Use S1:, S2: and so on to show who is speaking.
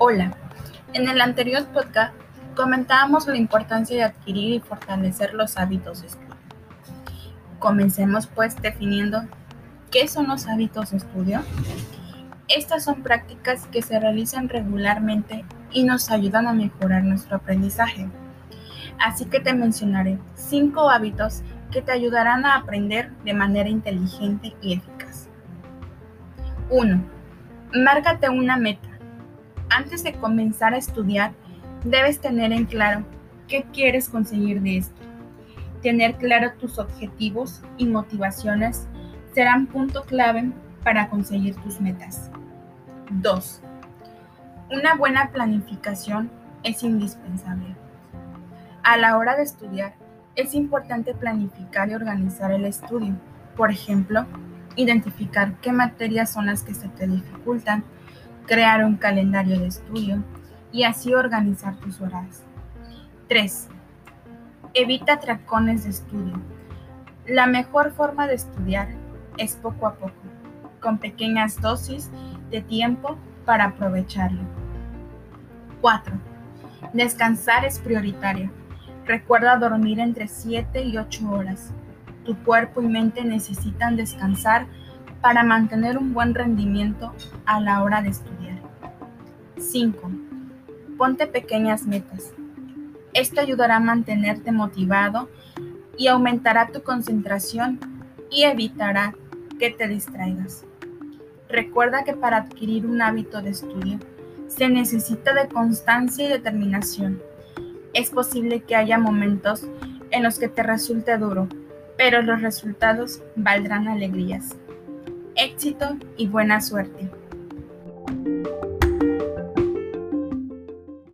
S1: Hola, en el anterior podcast comentábamos la importancia de adquirir y fortalecer los hábitos de estudio. Comencemos pues definiendo qué son los hábitos de estudio. Estas son prácticas que se realizan regularmente y nos ayudan a mejorar nuestro aprendizaje. Así que te mencionaré cinco hábitos que te ayudarán a aprender de manera inteligente y eficaz. 1. Márcate una meta antes de comenzar a estudiar, debes tener en claro qué quieres conseguir de esto. Tener claro tus objetivos y motivaciones serán punto clave para conseguir tus metas. 2. Una buena planificación es indispensable. A la hora de estudiar, es importante planificar y organizar el estudio. Por ejemplo, identificar qué materias son las que se te dificultan crear un calendario de estudio y así organizar tus horas. 3. Evita tracones de estudio. La mejor forma de estudiar es poco a poco, con pequeñas dosis de tiempo para aprovecharlo. 4. Descansar es prioritario. Recuerda dormir entre 7 y 8 horas. Tu cuerpo y mente necesitan descansar para mantener un buen rendimiento a la hora de estudiar. 5. Ponte pequeñas metas. Esto ayudará a mantenerte motivado y aumentará tu concentración y evitará que te distraigas. Recuerda que para adquirir un hábito de estudio se necesita de constancia y determinación. Es posible que haya momentos en los que te resulte duro, pero los resultados valdrán alegrías éxito y buena suerte.